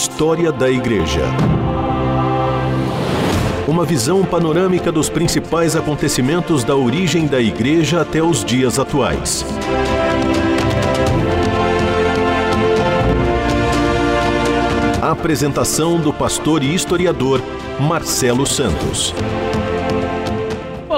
História da Igreja. Uma visão panorâmica dos principais acontecimentos da origem da Igreja até os dias atuais. A apresentação do pastor e historiador Marcelo Santos.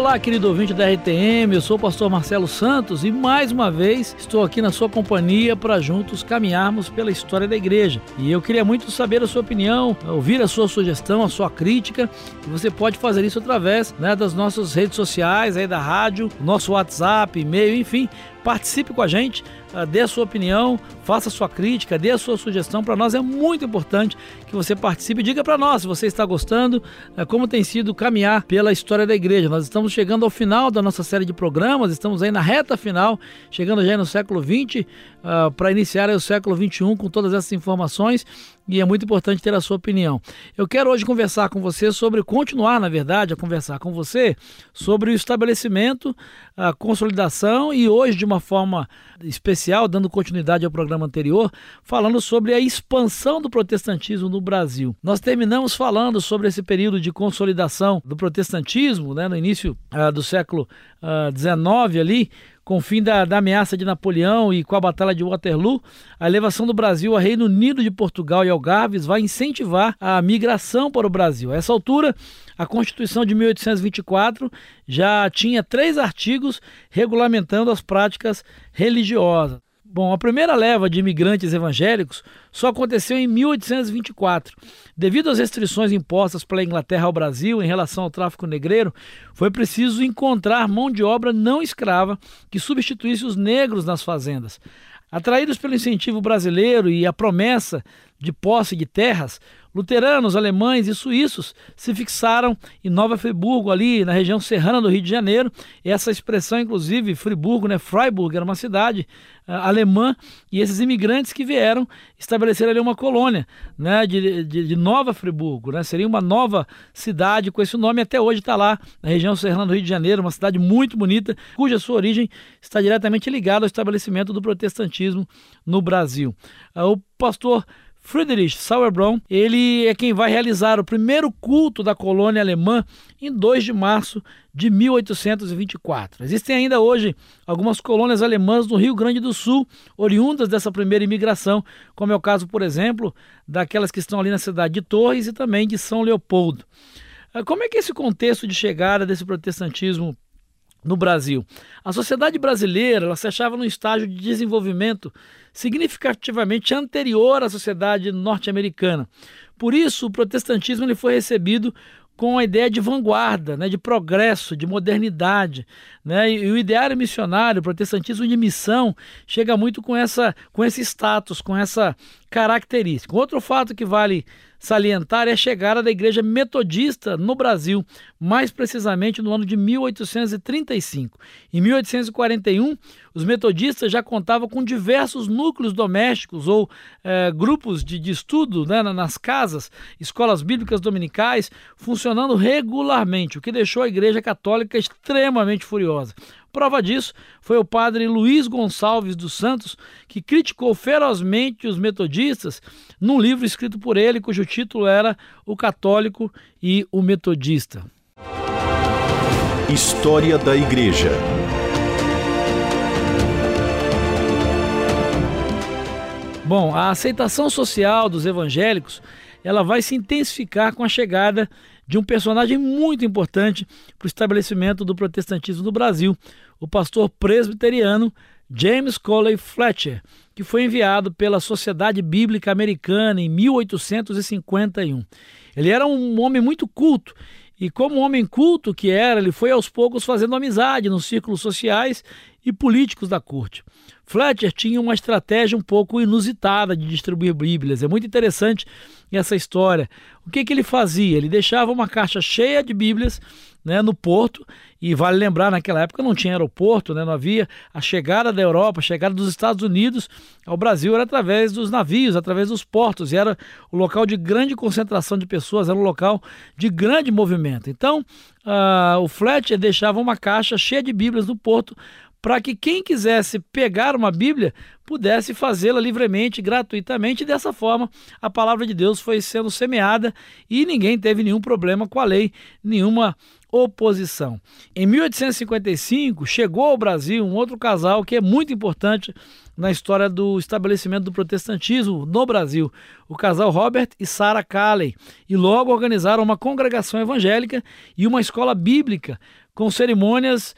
Olá, querido ouvinte da RTM, eu sou o pastor Marcelo Santos e mais uma vez estou aqui na sua companhia para juntos caminharmos pela história da igreja. E eu queria muito saber a sua opinião, ouvir a sua sugestão, a sua crítica. E você pode fazer isso através né, das nossas redes sociais, aí da rádio, nosso WhatsApp, e-mail, enfim. Participe com a gente, ah, dê a sua opinião, faça a sua crítica, dê a sua sugestão. Para nós é muito importante que você participe. Diga para nós se você está gostando, ah, como tem sido caminhar pela história da igreja. Nós estamos chegando ao final da nossa série de programas, estamos aí na reta final, chegando já no século XX, uh, para iniciar o século XXI com todas essas informações e é muito importante ter a sua opinião. Eu quero hoje conversar com você sobre, continuar na verdade, a conversar com você sobre o estabelecimento, a consolidação e hoje de uma forma especial, dando continuidade ao programa anterior, falando sobre a expansão do protestantismo no Brasil. Nós terminamos falando sobre esse período de consolidação do protestantismo, né, no início uh, do século XIX uh, ali, com o fim da, da, ameaça de Napoleão e com a Batalha de Waterloo, a elevação do Brasil a Reino Unido de Portugal e Algarves vai incentivar a migração para o Brasil. A essa altura, a Constituição de 1824 já tinha três artigos regulamentando as práticas religiosas. Bom, a primeira leva de imigrantes evangélicos só aconteceu em 1824. Devido às restrições impostas pela Inglaterra ao Brasil em relação ao tráfico negreiro, foi preciso encontrar mão de obra não escrava que substituísse os negros nas fazendas. Atraídos pelo incentivo brasileiro e a promessa de posse de terras, luteranos, alemães e suíços se fixaram em Nova Friburgo, ali na região serrana do Rio de Janeiro. Essa expressão, inclusive, Friburgo, né? Freiburg era uma cidade uh, alemã, e esses imigrantes que vieram estabeleceram ali uma colônia né? de, de, de Nova Friburgo. Né? Seria uma nova cidade com esse nome, até hoje está lá na região serrana do Rio de Janeiro, uma cidade muito bonita, cuja sua origem está diretamente ligada ao estabelecimento do protestantismo no Brasil. Uh, o pastor Friedrich Sauerbrunn, ele é quem vai realizar o primeiro culto da colônia alemã em 2 de março de 1824. Existem ainda hoje algumas colônias alemãs no Rio Grande do Sul, oriundas dessa primeira imigração, como é o caso, por exemplo, daquelas que estão ali na cidade de Torres e também de São Leopoldo. Ah, como é que é esse contexto de chegada desse protestantismo no Brasil. A sociedade brasileira ela se achava num estágio de desenvolvimento significativamente anterior à sociedade norte-americana. Por isso, o protestantismo ele foi recebido com a ideia de vanguarda, né, de progresso, de modernidade. Né? E o ideário missionário, o protestantismo de missão, chega muito com, essa, com esse status, com essa característica. Outro fato que vale salientar é a chegada da igreja metodista no Brasil, mais precisamente no ano de 1835. Em 1841, os metodistas já contavam com diversos núcleos domésticos ou eh, grupos de, de estudo né, nas casas, escolas bíblicas dominicais, funcionando regularmente, o que deixou a igreja católica extremamente furiosa. Prova disso foi o padre Luiz Gonçalves dos Santos, que criticou ferozmente os metodistas num livro escrito por ele, cujo título era O Católico e o Metodista. História da Igreja. Bom, a aceitação social dos evangélicos ela vai se intensificar com a chegada de um personagem muito importante para o estabelecimento do protestantismo no Brasil, o pastor presbiteriano James Coley Fletcher, que foi enviado pela Sociedade Bíblica Americana em 1851. Ele era um homem muito culto e, como homem culto que era, ele foi aos poucos fazendo amizade nos círculos sociais e políticos da corte. Fletcher tinha uma estratégia um pouco inusitada de distribuir Bíblias. É muito interessante essa história. O que, que ele fazia? Ele deixava uma caixa cheia de Bíblias né, no porto, e vale lembrar, naquela época não tinha aeroporto, né, não havia a chegada da Europa, a chegada dos Estados Unidos ao Brasil era através dos navios, através dos portos, e era o local de grande concentração de pessoas, era um local de grande movimento. Então, uh, o Fletcher deixava uma caixa cheia de Bíblias no porto para que quem quisesse pegar uma Bíblia pudesse fazê-la livremente, gratuitamente, e dessa forma a palavra de Deus foi sendo semeada e ninguém teve nenhum problema com a lei, nenhuma oposição. Em 1855, chegou ao Brasil um outro casal que é muito importante na história do estabelecimento do protestantismo no Brasil, o casal Robert e Sarah Calley, e logo organizaram uma congregação evangélica e uma escola bíblica com cerimônias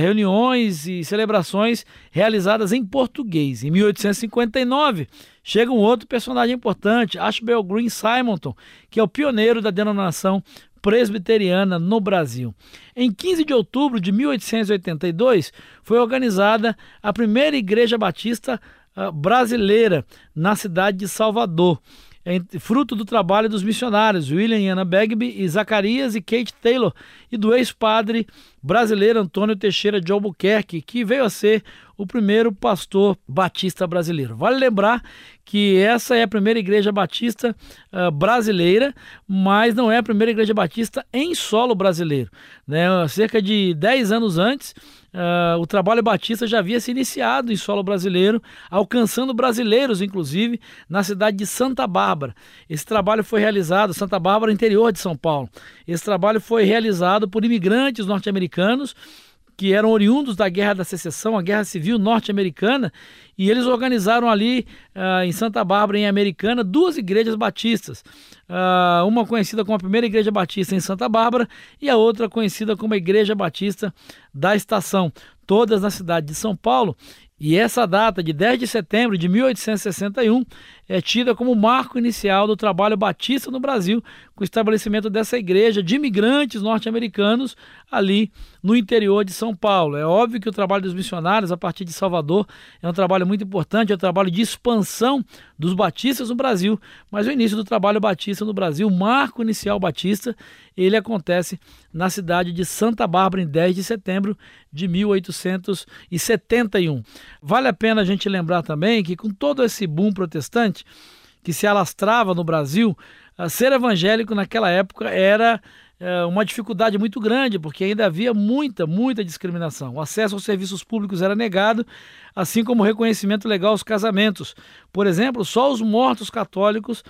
reuniões e celebrações realizadas em português. Em 1859, chega um outro personagem importante, Ashbel Green Simonton, que é o pioneiro da denominação presbiteriana no Brasil. Em 15 de outubro de 1882, foi organizada a primeira igreja batista uh, brasileira na cidade de Salvador. É fruto do trabalho dos missionários William e Anna Bagby e Zacarias e Kate Taylor e do ex-padre brasileiro Antônio Teixeira de Albuquerque, que veio a ser o primeiro pastor batista brasileiro. Vale lembrar que essa é a primeira igreja batista uh, brasileira, mas não é a primeira igreja batista em solo brasileiro. Né? Cerca de 10 anos antes, uh, o trabalho batista já havia se iniciado em solo brasileiro, alcançando brasileiros, inclusive, na cidade de Santa Bárbara. Esse trabalho foi realizado, Santa Bárbara, interior de São Paulo. Esse trabalho foi realizado por imigrantes norte-americanos que eram oriundos da Guerra da Secessão, a Guerra Civil Norte-Americana, e eles organizaram ali uh, em Santa Bárbara, em Americana, duas igrejas batistas. Uh, uma conhecida como a primeira igreja batista em Santa Bárbara e a outra conhecida como a Igreja Batista da Estação, todas na cidade de São Paulo. E essa data de 10 de setembro de 1861 é tida como marco inicial do trabalho batista no Brasil, com o estabelecimento dessa igreja de imigrantes norte-americanos ali no interior de São Paulo. É óbvio que o trabalho dos missionários a partir de Salvador é um trabalho muito importante, é um trabalho de expansão dos batistas no Brasil, mas o início do trabalho batista no Brasil, o marco inicial batista, ele acontece na cidade de Santa Bárbara em 10 de setembro de 1871. Vale a pena a gente lembrar também que com todo esse boom protestante que se alastrava no Brasil, ser evangélico naquela época era é, uma dificuldade muito grande, porque ainda havia muita, muita discriminação. O acesso aos serviços públicos era negado, assim como o reconhecimento legal aos casamentos. Por exemplo, só os mortos católicos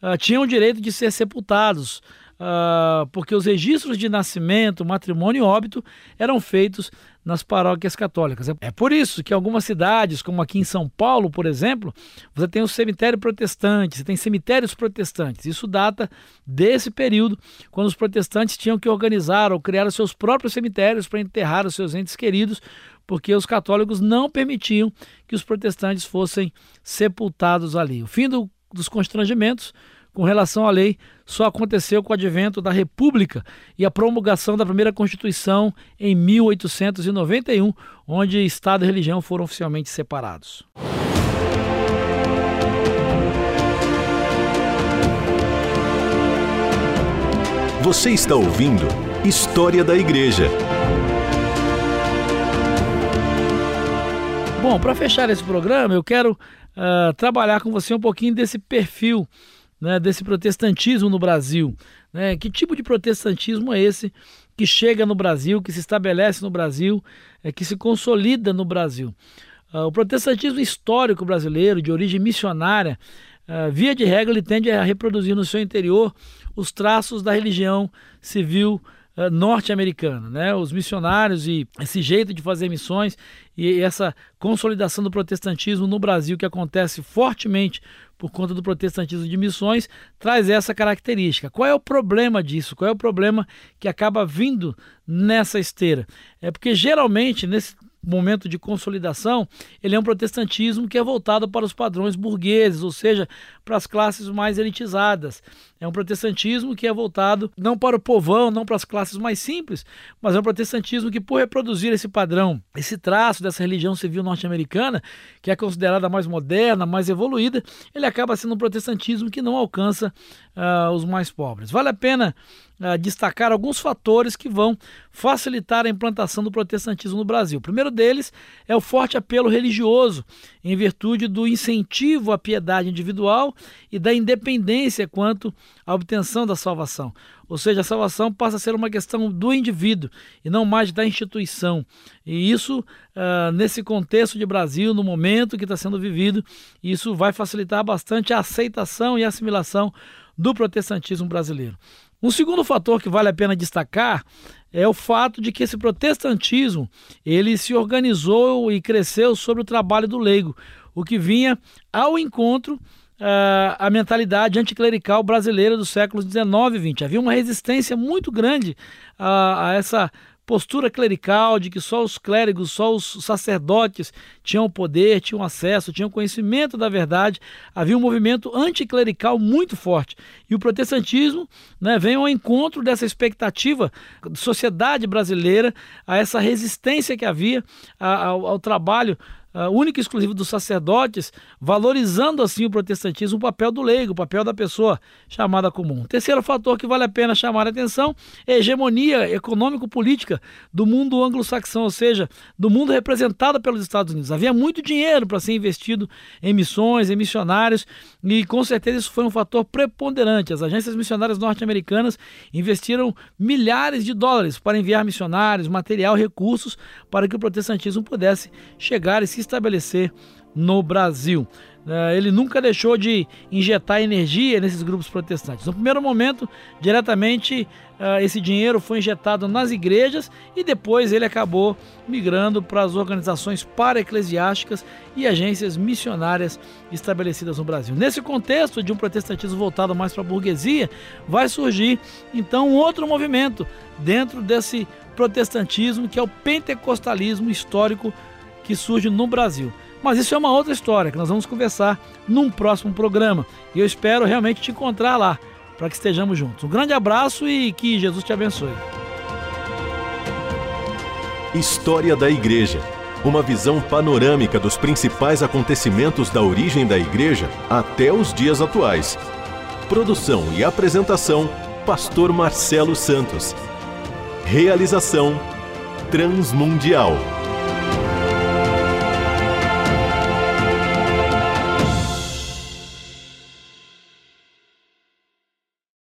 uh, tinham o direito de ser sepultados uh, porque os registros de nascimento, matrimônio e óbito eram feitos nas paróquias católicas. É por isso que algumas cidades, como aqui em São Paulo, por exemplo, você tem o cemitério protestante, você tem cemitérios protestantes. Isso data desse período, quando os protestantes tinham que organizar ou criar os seus próprios cemitérios para enterrar os seus entes queridos, porque os católicos não permitiam que os protestantes fossem sepultados ali. O fim do, dos constrangimentos com relação à lei só aconteceu com o advento da República e a promulgação da primeira Constituição em 1891, onde Estado e religião foram oficialmente separados. Você está ouvindo História da Igreja. Bom, para fechar esse programa, eu quero uh, trabalhar com você um pouquinho desse perfil né, desse protestantismo no Brasil. Né? Que tipo de protestantismo é esse que chega no Brasil, que se estabelece no Brasil, é, que se consolida no Brasil? Uh, o protestantismo histórico brasileiro, de origem missionária, uh, via de regra, ele tende a reproduzir no seu interior os traços da religião civil uh, norte-americana. Né? Os missionários e esse jeito de fazer missões e essa consolidação do protestantismo no Brasil, que acontece fortemente por conta do protestantismo de missões, traz essa característica. Qual é o problema disso? Qual é o problema que acaba vindo nessa esteira? É porque geralmente nesse momento de consolidação, ele é um protestantismo que é voltado para os padrões burgueses, ou seja, para as classes mais elitizadas. É um protestantismo que é voltado não para o povão, não para as classes mais simples, mas é um protestantismo que, por reproduzir esse padrão, esse traço dessa religião civil norte-americana, que é considerada mais moderna, mais evoluída, ele acaba sendo um protestantismo que não alcança uh, os mais pobres. Vale a pena destacar alguns fatores que vão facilitar a implantação do protestantismo no Brasil. O primeiro deles é o forte apelo religioso, em virtude do incentivo à piedade individual e da independência quanto a obtenção da salvação. Ou seja, a salvação passa a ser uma questão do indivíduo e não mais da instituição. E isso, uh, nesse contexto de Brasil, no momento que está sendo vivido, isso vai facilitar bastante a aceitação e assimilação do protestantismo brasileiro. Um segundo fator que vale a pena destacar é o fato de que esse protestantismo ele se organizou e cresceu sobre o trabalho do leigo, o que vinha ao encontro uh, a mentalidade anticlerical brasileira dos séculos 19 e 20. Havia uma resistência muito grande a, a essa postura clerical de que só os clérigos, só os sacerdotes tinham poder, tinham acesso, tinham conhecimento da verdade. Havia um movimento anticlerical muito forte. E o protestantismo né, vem ao encontro dessa expectativa da sociedade brasileira, a essa resistência que havia ao, ao trabalho uh, única e exclusiva dos sacerdotes, valorizando assim o protestantismo, o papel do leigo, o papel da pessoa chamada comum. Terceiro fator que vale a pena chamar a atenção é a hegemonia econômico-política do mundo anglo-saxão, ou seja, do mundo representado pelos Estados Unidos. Havia muito dinheiro para ser investido em missões, em missionários, e com certeza isso foi um fator preponderante. As agências missionárias norte-americanas investiram milhares de dólares para enviar missionários, material, recursos para que o protestantismo pudesse chegar e se estabelecer no Brasil. É, ele nunca deixou de injetar energia nesses grupos protestantes. No primeiro momento, diretamente, é, esse dinheiro foi injetado nas igrejas e depois ele acabou migrando para as organizações para-eclesiásticas e agências missionárias estabelecidas no Brasil. Nesse contexto de um protestantismo voltado mais para a burguesia, vai surgir então um outro movimento dentro desse protestantismo que é o pentecostalismo histórico que surge no Brasil. Mas isso é uma outra história que nós vamos conversar num próximo programa. E eu espero realmente te encontrar lá para que estejamos juntos. Um grande abraço e que Jesus te abençoe. História da Igreja. Uma visão panorâmica dos principais acontecimentos da origem da Igreja até os dias atuais. Produção e apresentação: Pastor Marcelo Santos. Realização: Transmundial.